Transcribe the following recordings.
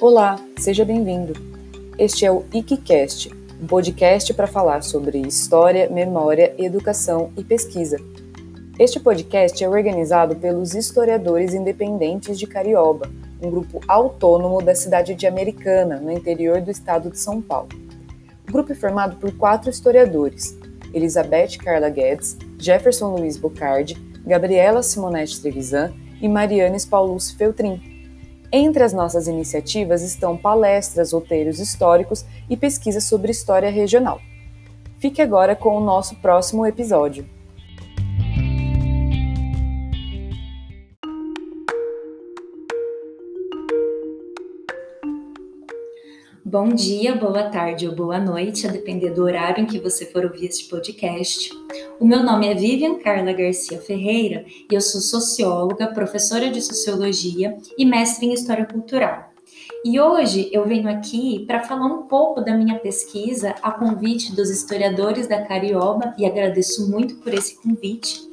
Olá, seja bem-vindo. Este é o IKCast, um podcast para falar sobre história, memória, educação e pesquisa. Este podcast é organizado pelos historiadores independentes de Carioba, um grupo autônomo da cidade de Americana, no interior do estado de São Paulo. O grupo é formado por quatro historiadores: Elizabeth Carla Guedes, Jefferson Luiz Bocardi, Gabriela Simonete Trevisan e Marianes Paulus Feltrin. Entre as nossas iniciativas estão palestras, roteiros históricos e pesquisas sobre história regional. Fique agora com o nosso próximo episódio. Bom dia, boa tarde ou boa noite, a depender do horário em que você for ouvir este podcast. O meu nome é Vivian Carla Garcia Ferreira e eu sou socióloga, professora de sociologia e mestre em história cultural. E hoje eu venho aqui para falar um pouco da minha pesquisa a convite dos historiadores da Carioba e agradeço muito por esse convite.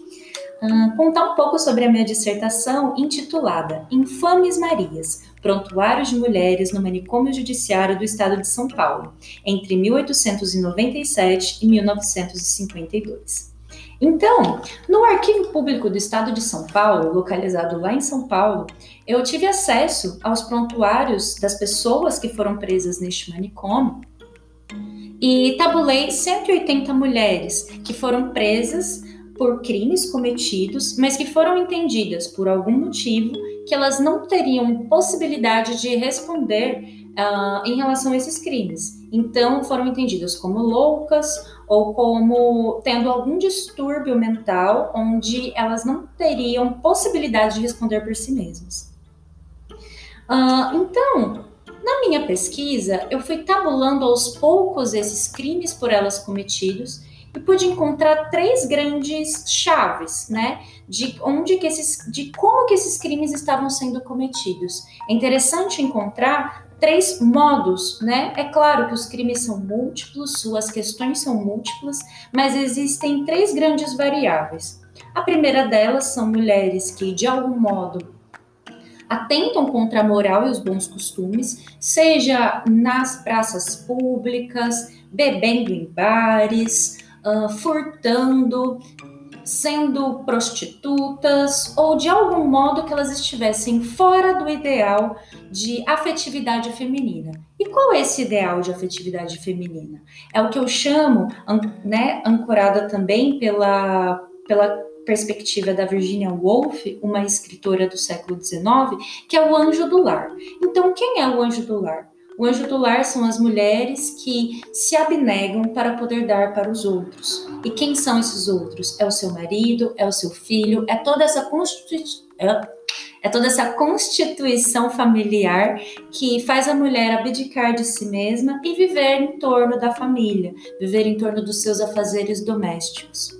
Uh, contar um pouco sobre a minha dissertação intitulada Infames Marias, Prontuários de Mulheres no Manicômio Judiciário do Estado de São Paulo, entre 1897 e 1952. Então, no Arquivo Público do Estado de São Paulo, localizado lá em São Paulo, eu tive acesso aos prontuários das pessoas que foram presas neste manicômio e tabulei 180 mulheres que foram presas por crimes cometidos, mas que foram entendidas por algum motivo que elas não teriam possibilidade de responder uh, em relação a esses crimes. Então, foram entendidas como loucas ou como tendo algum distúrbio mental, onde elas não teriam possibilidade de responder por si mesmas. Uh, então, na minha pesquisa, eu fui tabulando aos poucos esses crimes por elas cometidos e pude encontrar três grandes chaves, né, de onde que esses, de como que esses crimes estavam sendo cometidos. É interessante encontrar três modos, né? É claro que os crimes são múltiplos, suas questões são múltiplas, mas existem três grandes variáveis. A primeira delas são mulheres que, de algum modo, atentam contra a moral e os bons costumes, seja nas praças públicas, bebendo em bares, furtando, sendo prostitutas ou de algum modo que elas estivessem fora do ideal de afetividade feminina. E qual é esse ideal de afetividade feminina? É o que eu chamo, né, ancorada também pela, pela perspectiva da Virginia Woolf, uma escritora do século XIX, que é o anjo do lar. Então, quem é o anjo do lar? O anjo do lar são as mulheres que se abnegam para poder dar para os outros. E quem são esses outros? É o seu marido, é o seu filho, é toda essa constituição. É toda essa constituição familiar que faz a mulher abdicar de si mesma e viver em torno da família, viver em torno dos seus afazeres domésticos.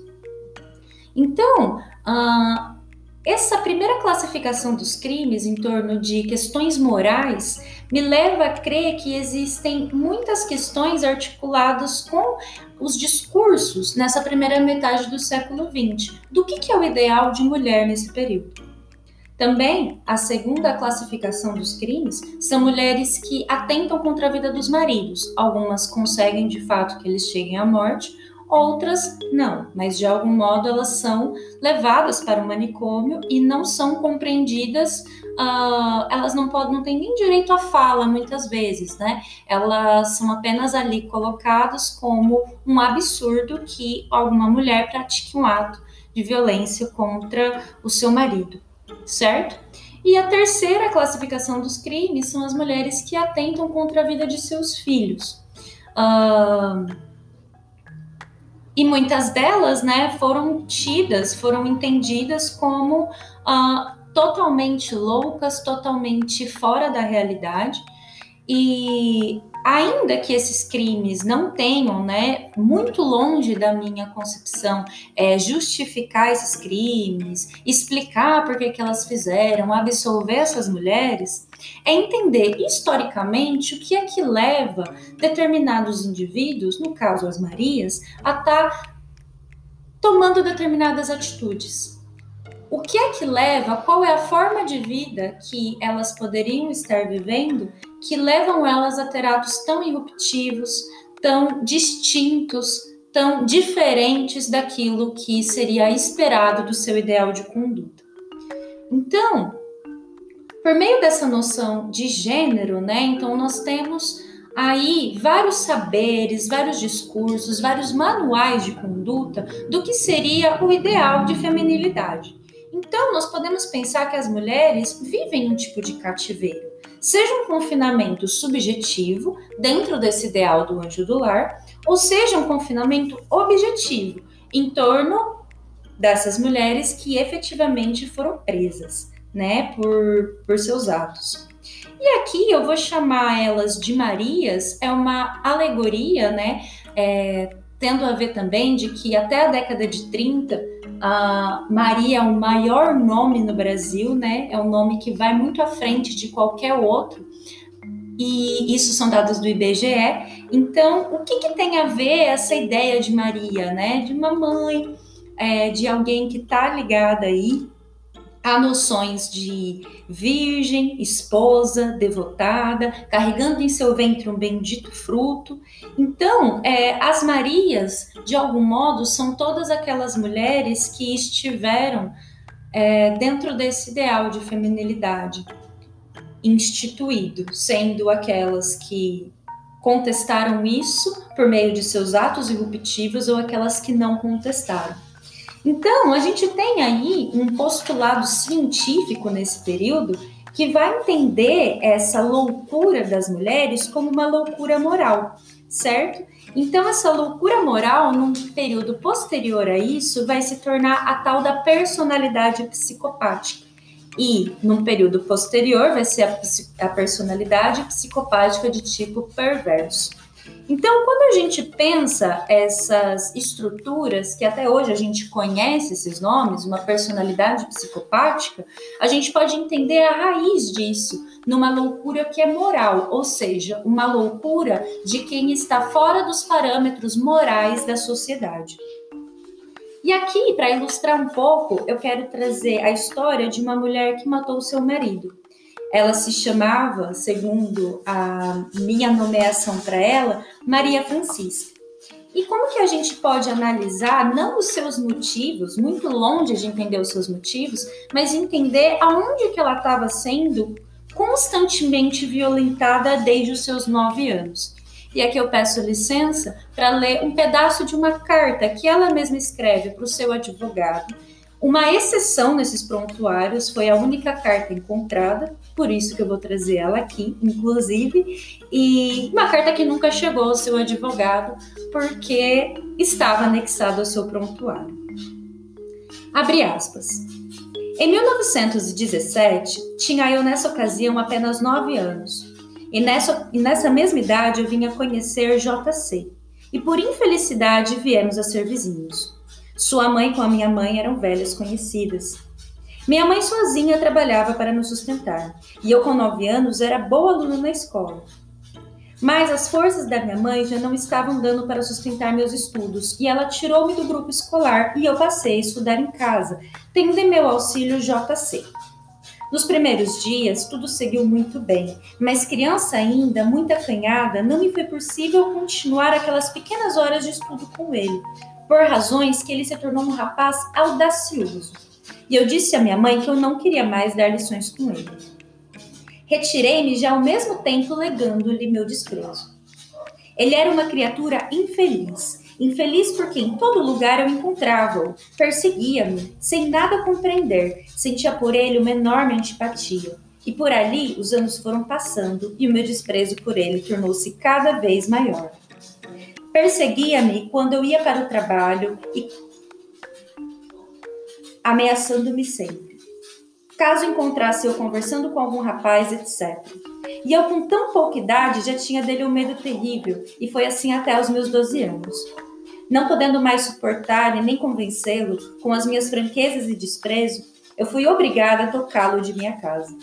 Então, uh, essa primeira classificação dos crimes em torno de questões morais me leva a crer que existem muitas questões articuladas com os discursos nessa primeira metade do século XX. Do que, que é o ideal de mulher nesse período? Também, a segunda classificação dos crimes são mulheres que atentam contra a vida dos maridos. Algumas conseguem de fato que eles cheguem à morte, outras não, mas de algum modo elas são levadas para o manicômio e não são compreendidas, uh, elas não podem, não têm nem direito à fala muitas vezes, né? Elas são apenas ali colocadas como um absurdo que alguma mulher pratique um ato de violência contra o seu marido, certo? E a terceira classificação dos crimes são as mulheres que atentam contra a vida de seus filhos. Uh, e muitas delas, né, foram tidas, foram entendidas como uh, totalmente loucas, totalmente fora da realidade. E ainda que esses crimes não tenham, né, muito longe da minha concepção, é, justificar esses crimes, explicar por que, que elas fizeram, absolver essas mulheres, é entender historicamente o que é que leva determinados indivíduos, no caso as Marias, a estar tá tomando determinadas atitudes. O que é que leva, qual é a forma de vida que elas poderiam estar vivendo que levam elas a ter atos tão irruptivos, tão distintos, tão diferentes daquilo que seria esperado do seu ideal de conduta. Então, por meio dessa noção de gênero, né? Então nós temos aí vários saberes, vários discursos, vários manuais de conduta do que seria o ideal de feminilidade. Então, nós podemos pensar que as mulheres vivem um tipo de cativeiro, seja um confinamento subjetivo, dentro desse ideal do anjo do lar, ou seja um confinamento objetivo, em torno dessas mulheres que efetivamente foram presas, né, por, por seus atos. E aqui eu vou chamar elas de Marias, é uma alegoria, né, é, tendo a ver também de que até a década de 30, a Maria é o maior nome no Brasil, né? É um nome que vai muito à frente de qualquer outro. E isso são dados do IBGE. Então, o que, que tem a ver essa ideia de Maria, né? De uma mãe, é, de alguém que está ligada aí Há noções de virgem, esposa, devotada, carregando em seu ventre um bendito fruto. Então, é, as Marias, de algum modo, são todas aquelas mulheres que estiveram é, dentro desse ideal de feminilidade instituído, sendo aquelas que contestaram isso por meio de seus atos irruptivos ou aquelas que não contestaram. Então, a gente tem aí um postulado científico nesse período que vai entender essa loucura das mulheres como uma loucura moral, certo? Então, essa loucura moral, num período posterior a isso, vai se tornar a tal da personalidade psicopática. E, num período posterior, vai ser a, a personalidade psicopática de tipo perverso. Então, quando a gente pensa essas estruturas, que até hoje a gente conhece esses nomes, uma personalidade psicopática, a gente pode entender a raiz disso numa loucura que é moral, ou seja, uma loucura de quem está fora dos parâmetros morais da sociedade. E aqui, para ilustrar um pouco, eu quero trazer a história de uma mulher que matou seu marido. Ela se chamava, segundo a minha nomeação para ela, Maria Francisca. E como que a gente pode analisar não os seus motivos, muito longe de entender os seus motivos, mas entender aonde que ela estava sendo constantemente violentada desde os seus nove anos. E aqui eu peço licença para ler um pedaço de uma carta que ela mesma escreve para o seu advogado, uma exceção nesses prontuários foi a única carta encontrada, por isso que eu vou trazer ela aqui, inclusive, e uma carta que nunca chegou ao seu advogado, porque estava anexada ao seu prontuário. Abre aspas. Em 1917, tinha eu nessa ocasião apenas nove anos, e nessa, e nessa mesma idade eu vinha conhecer JC, e por infelicidade viemos a ser vizinhos. Sua mãe com a minha mãe eram velhas conhecidas. Minha mãe sozinha trabalhava para nos sustentar, e eu, com nove anos, era boa aluna na escola. Mas as forças da minha mãe já não estavam dando para sustentar meus estudos, e ela tirou-me do grupo escolar e eu passei a estudar em casa, tendo em meu auxílio JC. Nos primeiros dias, tudo seguiu muito bem, mas criança ainda, muito acanhada, não me foi possível continuar aquelas pequenas horas de estudo com ele, por razões que ele se tornou um rapaz audacioso. E eu disse à minha mãe que eu não queria mais dar lições com ele. Retirei-me já ao mesmo tempo legando-lhe meu desprezo. Ele era uma criatura infeliz, infeliz porque em todo lugar eu encontrava-o, perseguia-me, sem nada compreender, sentia por ele uma enorme antipatia. E por ali os anos foram passando e o meu desprezo por ele tornou-se cada vez maior. Perseguia-me quando eu ia para o trabalho e ameaçando-me sempre. Caso encontrasse eu conversando com algum rapaz, etc. E eu, com tão pouca idade, já tinha dele um medo terrível, e foi assim até os meus 12 anos. Não podendo mais suportar e nem convencê-lo com as minhas franquezas e desprezo, eu fui obrigada a tocá-lo de minha casa.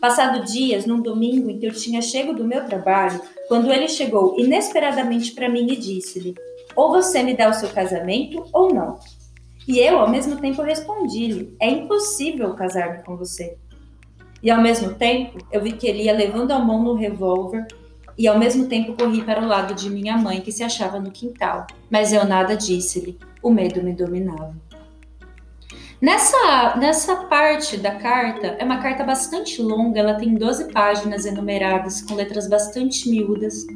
Passado dias, num domingo em que eu tinha chego do meu trabalho, quando ele chegou inesperadamente para mim e disse-lhe: Ou você me dá o seu casamento ou não. E eu, ao mesmo tempo, respondi-lhe: É impossível casar-me com você. E ao mesmo tempo, eu vi que ele ia levando a mão no revólver e ao mesmo tempo corri para o lado de minha mãe, que se achava no quintal. Mas eu nada disse-lhe, o medo me dominava. Nessa, nessa parte da carta, é uma carta bastante longa, ela tem 12 páginas enumeradas, com letras bastante miúdas.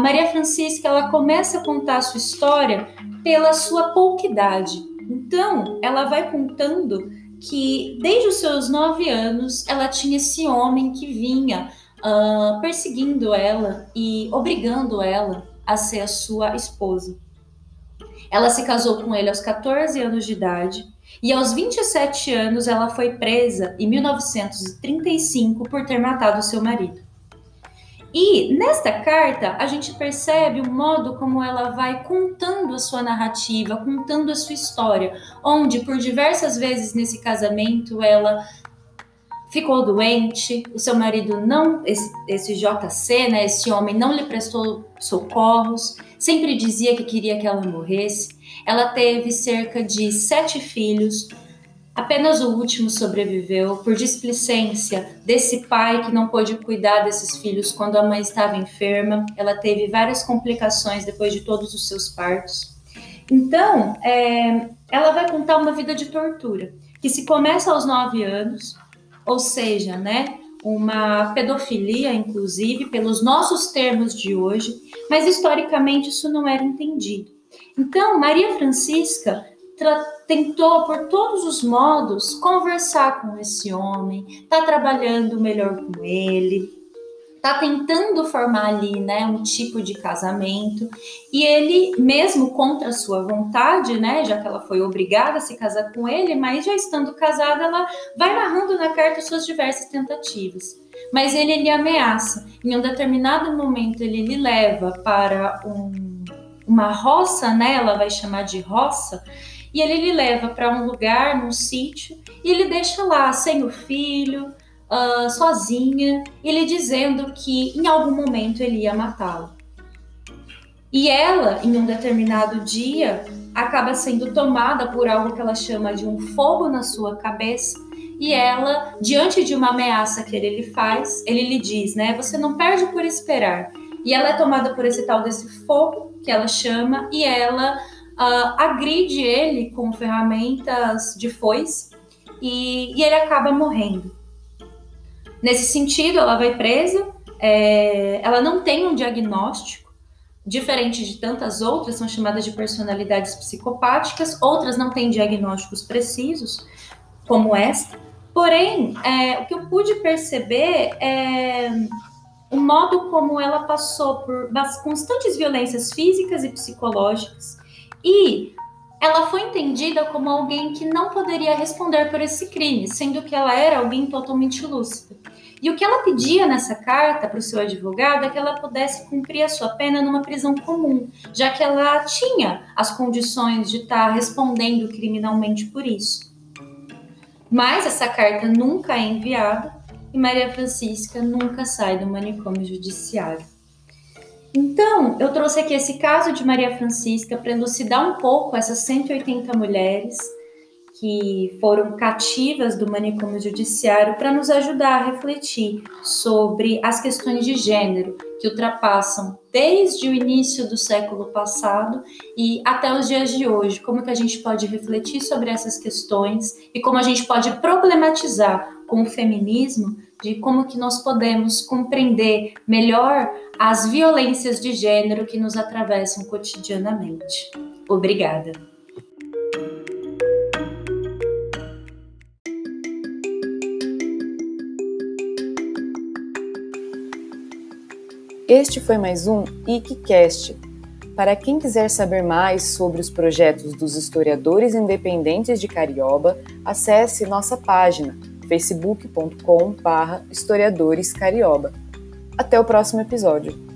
Maria Francisca ela começa a contar a sua história pela sua pouca idade. Então, ela vai contando que desde os seus nove anos ela tinha esse homem que vinha uh, perseguindo ela e obrigando ela a ser a sua esposa. Ela se casou com ele aos 14 anos de idade e aos 27 anos ela foi presa em 1935 por ter matado seu marido. E nesta carta a gente percebe o modo como ela vai contando a sua narrativa, contando a sua história, onde por diversas vezes nesse casamento ela ficou doente, o seu marido não, esse, esse JC, né, esse homem não lhe prestou socorros, sempre dizia que queria que ela morresse. Ela teve cerca de sete filhos, apenas o último sobreviveu por displicência desse pai que não pôde cuidar desses filhos quando a mãe estava enferma. Ela teve várias complicações depois de todos os seus partos. Então, é, ela vai contar uma vida de tortura, que se começa aos nove anos, ou seja, né, uma pedofilia, inclusive, pelos nossos termos de hoje, mas historicamente isso não era entendido. Então, Maria Francisca tentou, por todos os modos, conversar com esse homem, está trabalhando melhor com ele, está tentando formar ali, né, um tipo de casamento, e ele, mesmo contra sua vontade, né, já que ela foi obrigada a se casar com ele, mas já estando casada, ela vai narrando na carta suas diversas tentativas. Mas ele lhe ameaça. Em um determinado momento, ele lhe leva para um, uma roça, né, ela vai chamar de roça, e ele lhe leva para um lugar, num sítio, e ele deixa lá, sem o filho, uh, sozinha, ele dizendo que em algum momento ele ia matá-lo. E ela, em um determinado dia, acaba sendo tomada por algo que ela chama de um fogo na sua cabeça. E ela, diante de uma ameaça que ele lhe faz, ele lhe diz, né? Você não perde por esperar. E ela é tomada por esse tal desse fogo que ela chama, e ela uh, agride ele com ferramentas de foice, e, e ele acaba morrendo. Nesse sentido, ela vai presa, é, ela não tem um diagnóstico, diferente de tantas outras, são chamadas de personalidades psicopáticas, outras não têm diagnósticos precisos, como esta. Porém, é, o que eu pude perceber é o modo como ela passou por constantes violências físicas e psicológicas e ela foi entendida como alguém que não poderia responder por esse crime, sendo que ela era alguém totalmente lúcida. E o que ela pedia nessa carta para o seu advogado é que ela pudesse cumprir a sua pena numa prisão comum, já que ela tinha as condições de estar tá respondendo criminalmente por isso. Mas essa carta nunca é enviada e Maria Francisca nunca sai do manicômio judiciário. Então, eu trouxe aqui esse caso de Maria Francisca para elucidar um pouco essas 180 mulheres que foram cativas do manicômio judiciário para nos ajudar a refletir sobre as questões de gênero que ultrapassam desde o início do século passado e até os dias de hoje, como que a gente pode refletir sobre essas questões e como a gente pode problematizar com o feminismo de como que nós podemos compreender melhor as violências de gênero que nos atravessam cotidianamente. Obrigada. Este foi mais um ICCast. Para quem quiser saber mais sobre os projetos dos historiadores independentes de Carioba, acesse nossa página facebook.com/historiadorescarioba. Até o próximo episódio.